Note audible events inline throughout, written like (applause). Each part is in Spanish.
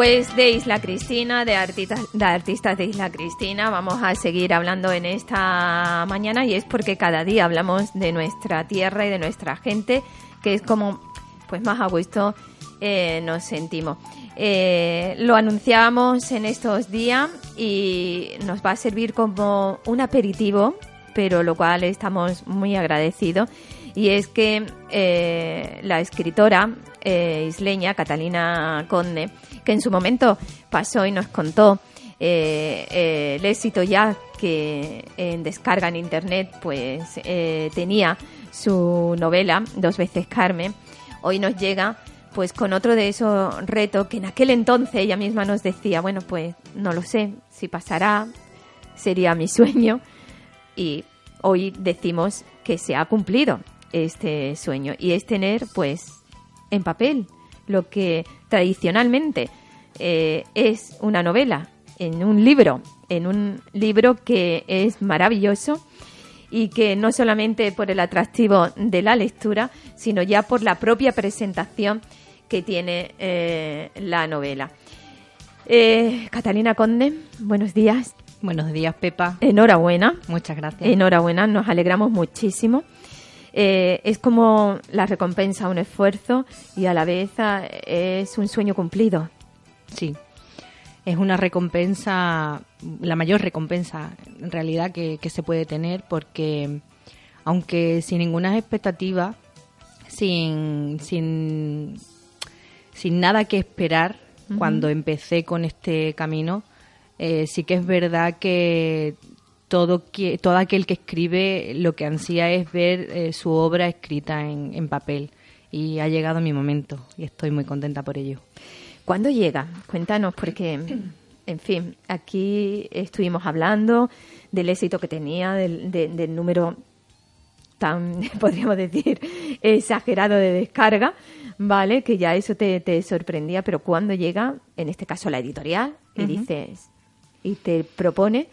Pues de Isla Cristina, de artistas, de artistas de Isla Cristina, vamos a seguir hablando en esta mañana y es porque cada día hablamos de nuestra tierra y de nuestra gente, que es como pues más a gusto eh, nos sentimos. Eh, lo anunciábamos en estos días y nos va a servir como un aperitivo, pero lo cual estamos muy agradecidos. Y es que eh, la escritora isleña Catalina Conde que en su momento pasó y nos contó eh, eh, el éxito ya que en descarga en internet pues eh, tenía su novela Dos veces Carmen hoy nos llega pues con otro de esos retos que en aquel entonces ella misma nos decía bueno pues no lo sé si pasará sería mi sueño y hoy decimos que se ha cumplido este sueño y es tener pues en papel lo que tradicionalmente eh, es una novela, en un libro, en un libro que es maravilloso y que no solamente por el atractivo de la lectura, sino ya por la propia presentación que tiene eh, la novela. Eh, Catalina Conde, buenos días. Buenos días, Pepa. Enhorabuena. Muchas gracias. Enhorabuena, nos alegramos muchísimo. Es como la recompensa a un esfuerzo y a la vez es un sueño cumplido. Sí, es una recompensa, la mayor recompensa en realidad que, se puede tener porque aunque sin ninguna expectativa, sin, sin, sin nada que esperar cuando empecé con este camino, eh, sí que es verdad que todo, todo aquel que escribe lo que ansía es ver eh, su obra escrita en, en papel y ha llegado mi momento y estoy muy contenta por ello. ¿Cuándo llega? Cuéntanos, porque, en fin, aquí estuvimos hablando del éxito que tenía, del, número tan, (laughs) podríamos decir, exagerado de descarga, ¿vale? Que ya eso te, sorprendía, pero cuando llega, en este caso la editorial, y dices, y te propone,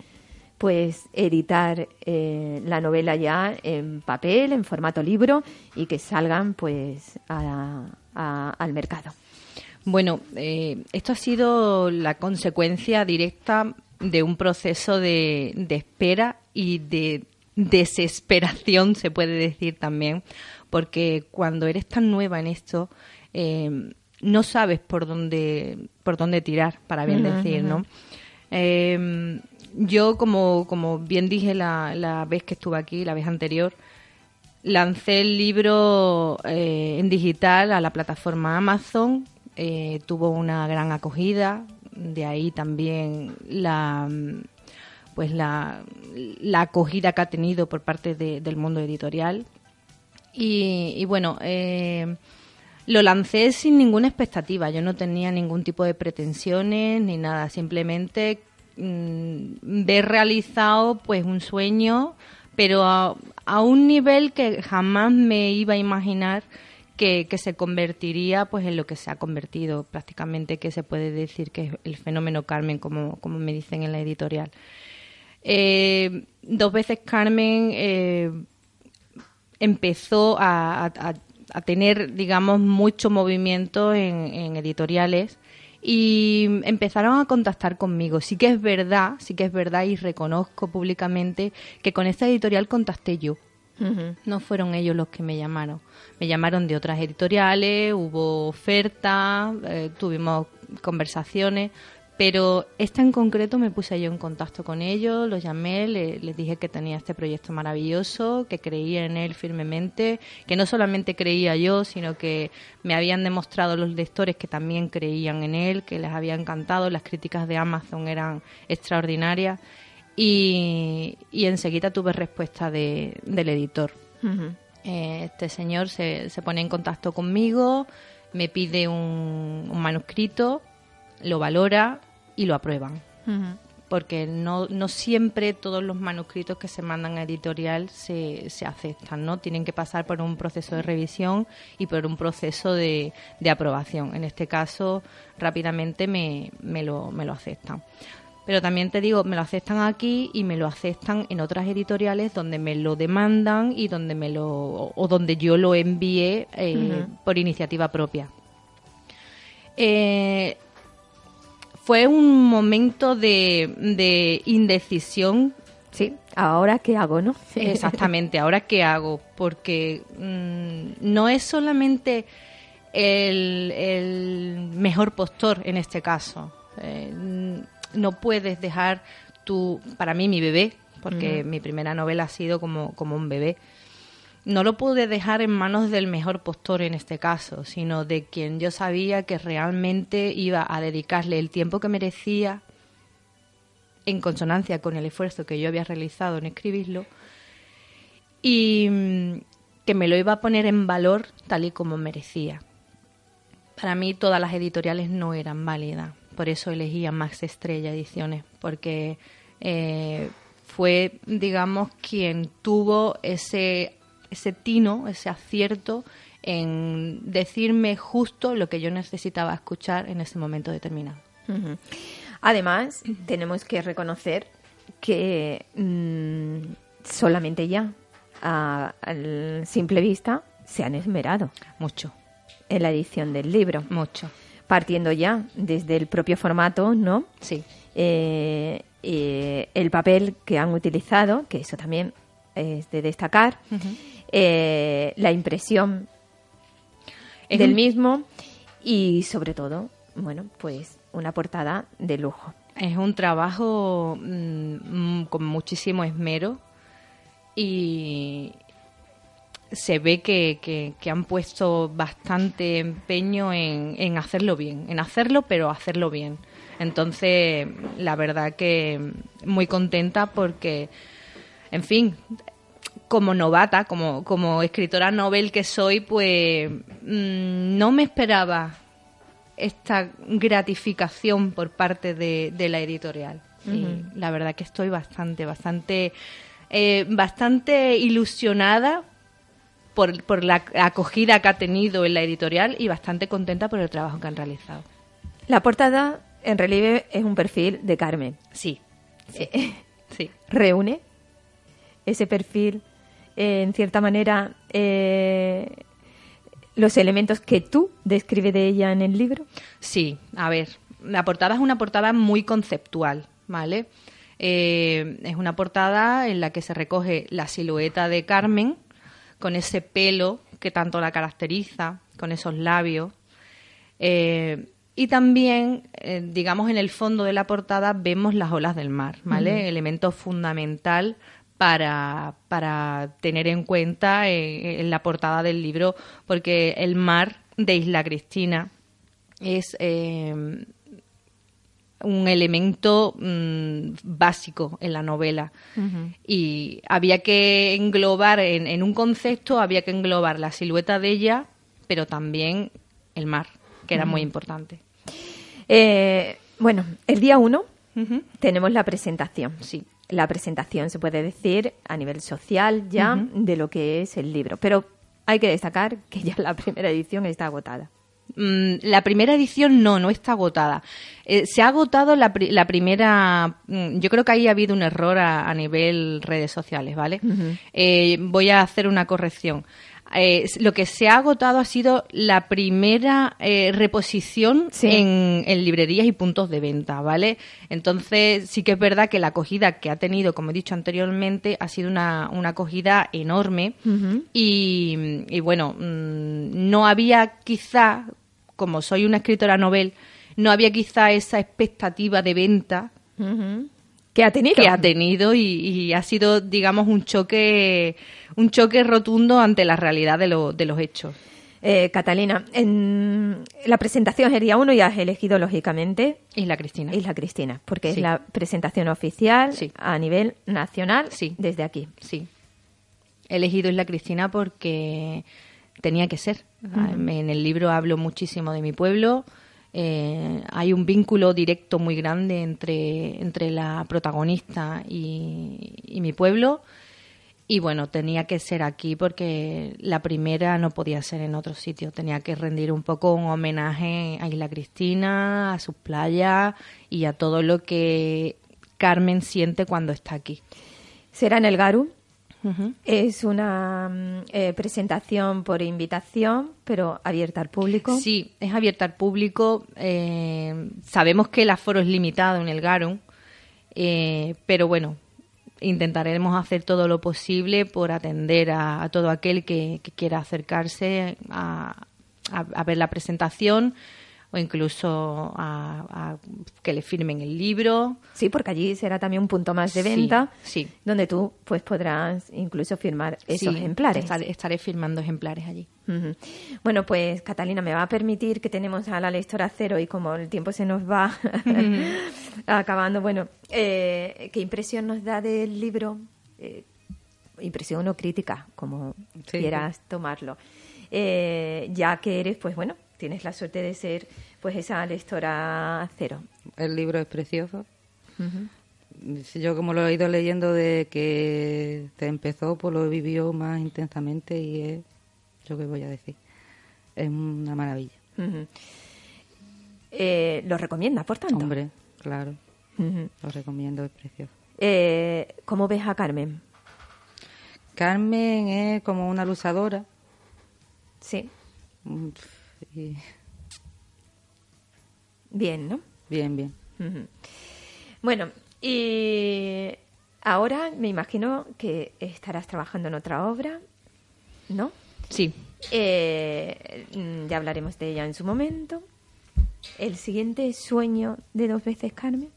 pues, editar eh, la novela ya en papel, en formato libro, y que salgan, pues, al mercado. Bueno, eh, esto ha sido la consecuencia directa de un proceso de, espera y de desesperación, se puede decir también, porque cuando eres tan nueva en esto, eh, no sabes por dónde, por dónde tirar, para bien decir, ¿no? Eh, yo, como, como bien dije la, la, vez que estuve aquí, la vez anterior, lancé el libro en digital a la plataforma Amazon eh, tuvo una gran acogida, de ahí también la pues la, acogida que ha tenido por parte del mundo editorial. Y, bueno, eh, lo lancé sin ninguna expectativa, yo no tenía ningún tipo de pretensiones ni nada, simplemente mm, ver realizado pues un sueño, pero a un nivel que jamás me iba a imaginar que, se convertiría pues en lo que se ha convertido prácticamente, que se puede decir que es el fenómeno Carmen, como, como me dicen en la editorial. Eh, dos veces Carmen eh, empezó a, tener, digamos, mucho movimiento en, editoriales y empezaron a contactar conmigo. Sí que es verdad, sí que es verdad y reconozco públicamente que con esta editorial contacté yo. No fueron ellos los que me llamaron. Me llamaron de otras editoriales, hubo ofertas, eh, tuvimos conversaciones, pero esta en concreto me puse yo en contacto con ellos, los llamé, les dije que tenía este proyecto maravilloso, que creía en él firmemente, que no solamente creía yo, sino que me habían demostrado los lectores que también creían en él, que les había encantado, las críticas de Amazon eran extraordinarias y, y enseguida tuve respuesta de, del editor. Eh, Este señor se, se pone en contacto conmigo, me pide un, un manuscrito, lo valora y lo aprueban. Porque no, no siempre todos los manuscritos que se mandan a editorial se, se aceptan, ¿no? Tienen que pasar por un proceso de revisión y por un proceso de, de aprobación. En este caso, rápidamente me, me, lo, me lo aceptan. Pero también te digo, me lo aceptan aquí y me lo aceptan en otras editoriales donde me lo demandan y donde me lo o donde yo lo envié eh, por iniciativa propia. Eh, fue un momento de, de indecisión. Sí, ahora qué hago, ¿no? (laughs) Exactamente, ahora qué hago, porque mm, no es solamente el, el mejor postor en este caso. Eh, n- no puedes dejar tu, para mí mi bebé, porque mi primera novela ha sido como, como un bebé. No lo pude dejar en manos del mejor postor en este caso, sino de quien yo sabía que realmente iba a dedicarle el tiempo que merecía en consonancia con el esfuerzo que yo había realizado en escribirlo y mm, que me lo iba a poner en valor tal y como merecía. Para mí todas las editoriales no eran válidas, por eso elegí a Max Estrella Ediciones, porque eh, fue, digamos, quien tuvo ese, ese tino, ese acierto en decirme justo lo que yo necesitaba escuchar en ese momento determinado. Además, (clears throat) tenemos que reconocer que mm, solamente ya, a, simple vista, se han esmerado Mucho, en la edición del libro, mucho. partiendo ya desde el propio formato, ¿no? Sí, Eh, eh, el papel que han utilizado, que eso también es de destacar, eh, la impresión Es del un- mismo y sobre todo, bueno, pues una portada de lujo. Es un trabajo mm, con muchísimo esmero y se ve que, que- que han puesto bastante empeño en, en hacerlo bien, en hacerlo pero hacerlo bien. Entonces, la verdad que muy contenta porque, en fin, como novata, como, como escritora novel que soy, pues mm, no me esperaba esta gratificación por parte de, de la editorial. Y la verdad que estoy bastante, bastante, eh, bastante ilusionada por, por la acogida que ha tenido en la editorial y bastante contenta por el trabajo que han realizado. La portada en relieve es un perfil de Carmen. Sí, sí, sí. (laughs) Reúne ese perfil, eh, en cierta manera, eh, los elementos que tú describes de ella en el libro. Sí, a ver, la portada es una portada muy conceptual, ¿vale? Eh, es una portada en la que se recoge la silueta de Carmen con ese pelo que tanto la caracteriza, con esos labios. Eh, y también, eh, digamos, en el fondo de la portada vemos las olas del mar, ¿vale? Elemento fundamental para, para tener en cuenta eh, en la portada del libro, porque el mar de Isla Cristina es eh, un elemento mm, básico en la novela. Y había que englobar, en, en un concepto, había que englobar la silueta de ella, pero también el mar, que era muy importante. Eh, bueno, el día uno tenemos la presentación. Sí. La presentación se puede decir a nivel social ya de lo que es el libro. Pero hay que destacar que ya la (laughs) primera edición está agotada. Mm, la primera edición no, no está agotada. Eh, se ha agotado la, pri- la primera. mm, Yo creo que ahí ha habido un error a, a nivel redes sociales, ¿vale? Eh, voy a hacer una corrección. Eh, lo que se ha agotado ha sido la primera eh, reposición Sí. en, en librerías y puntos de venta, ¿vale? Entonces sí que es verdad que la acogida que ha tenido, como he dicho anteriormente, ha sido una, una acogida enorme y, y bueno, mm, no había quizá, como soy una escritora novel, no había quizá esa expectativa de venta ¿Qué ha tenido? que ha tenido y, y ha sido, digamos, un choque, un choque rotundo ante la realidad de, lo- de los hechos. Eh, Catalina, en la presentación sería uno y has elegido, lógicamente, Isla Cristina. Isla Cristina, porque es la presentación oficial Sí. a nivel nacional Sí. desde aquí. Sí. He elegido Isla Cristina porque tenía que ser. En el libro hablo muchísimo de mi pueblo. Eh, hay un vínculo directo muy grande entre, entre la protagonista y, y mi pueblo. Y bueno, tenía que ser aquí porque la primera no podía ser en otro sitio. Tenía que rendir un poco un homenaje a Isla Cristina, a sus playas y a todo lo que Carmen siente cuando está aquí. Será en el Garu. Ujú. Es una mm, eh, presentación por invitación, pero abierta al público. Sí, es abierta al público. eh, sabemos que el aforo es limitado en el Garum, eh, pero bueno, intentaremos hacer todo lo posible por atender a, a todo aquel que, que quiera acercarse a, a- a ver la presentación o incluso a, a que le firmen el libro. Sí, porque allí será también un punto más de Sí, venta, sí. donde tú pues podrás incluso firmar esos Sí, ejemplares. Estaré, estaré firmando ejemplares allí. Bueno, pues Catalina, me va a permitir que tenemos a la lectora cero y como el tiempo se nos va (laughs) acabando, bueno, eh, ¿qué impresión nos da del libro? Eh, impresión o crítica, como Sí, quieras tomarlo. Eh, ya que eres, pues bueno, tienes la suerte de ser pues esa lectora cero. El libro es precioso. Yo como lo he ido leyendo de que se empezó, pues lo vivió más intensamente y es lo que voy a decir. Es una maravilla. Eh, ¿Lo recomiendas, por tanto? Hombre, claro, lo recomiendo, es precioso. Eh, ¿Cómo ves a Carmen? Carmen es como una luchadora. Sí, Mm, y bien, ¿no? bien, bien. Bueno, y ahora me imagino que estarás trabajando en otra obra, ¿no? Sí, Eh, mm, ya hablaremos de ella en su momento. El siguiente sueño de dos veces Carmen.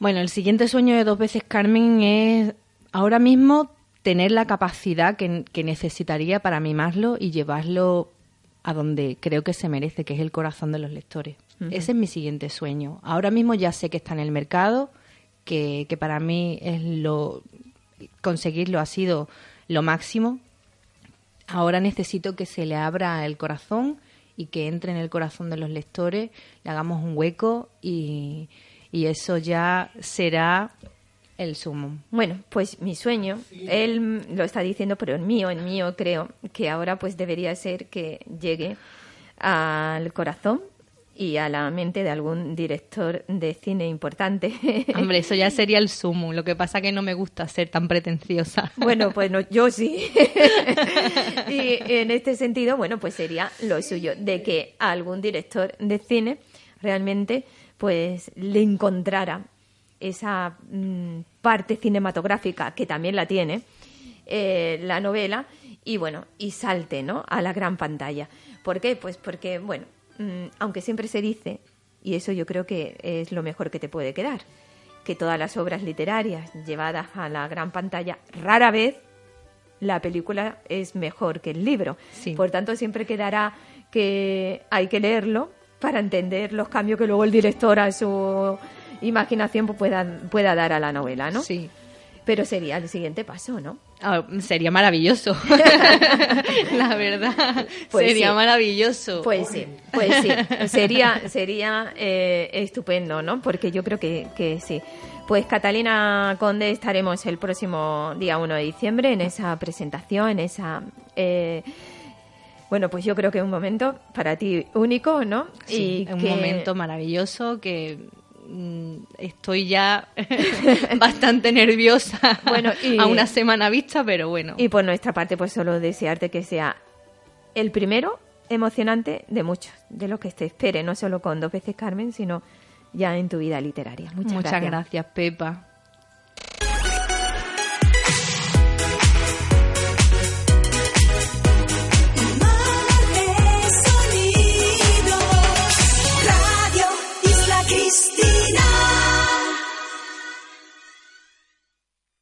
Bueno, el siguiente sueño de dos veces Carmen es ahora mismo tener la capacidad que, que necesitaría para mimarlo y llevarlo a donde creo que se merece, que es el corazón de los lectores. Ese es mi siguiente sueño. Ahora mismo ya sé que está en el mercado, que, que para mí es lo conseguirlo ha sido lo máximo. Ahora necesito que se le abra el corazón y que entre en el corazón de los lectores, le hagamos un hueco y, y eso ya será el sumo. Bueno, pues mi sueño, él lo está diciendo, pero el mío, el mío creo que ahora pues debería ser que llegue al corazón y a la mente de algún director de cine importante. (laughs) Hombre, eso ya sería el sumo. Lo que pasa que no me gusta ser tan pretenciosa. (laughs) Bueno, pues no, yo sí. (laughs) y en este sentido, bueno, pues sería lo suyo, de que a algún director de cine realmente pues le encontrara esa mm, parte cinematográfica que también la tiene eh, la novela y bueno y salte no a la gran pantalla ¿por qué? pues porque bueno mm, aunque siempre se dice y eso yo creo que es lo mejor que te puede quedar que todas las obras literarias llevadas a la gran pantalla rara vez la película es mejor que el libro. Sí. Por tanto, siempre quedará que hay que leerlo para entender los cambios que luego el director a su imaginación pueda, pueda dar a la novela, ¿no? Sí. Pero sería el siguiente paso, ¿no? Ah, sería maravilloso. (laughs) la verdad. Pues sería sí. maravilloso. Pues sí, pues sí, sería, sería eh, estupendo, ¿no? Porque yo creo que, que sí. Pues Catalina Conde estaremos el próximo día 1 de diciembre en esa presentación, en esa... eh, bueno, pues yo creo que es un momento para ti único, ¿no? Sí, un que- momento maravilloso que estoy ya (laughs) bastante nerviosa Bueno, y- a una semana vista, pero bueno. Y por nuestra parte, pues solo desearte que sea el primero emocionante de muchos, de los que te espere, no solo con dos veces Carmen, sino ya en tu vida literaria. Muchas, Muchas gracias. gracias, Pepa.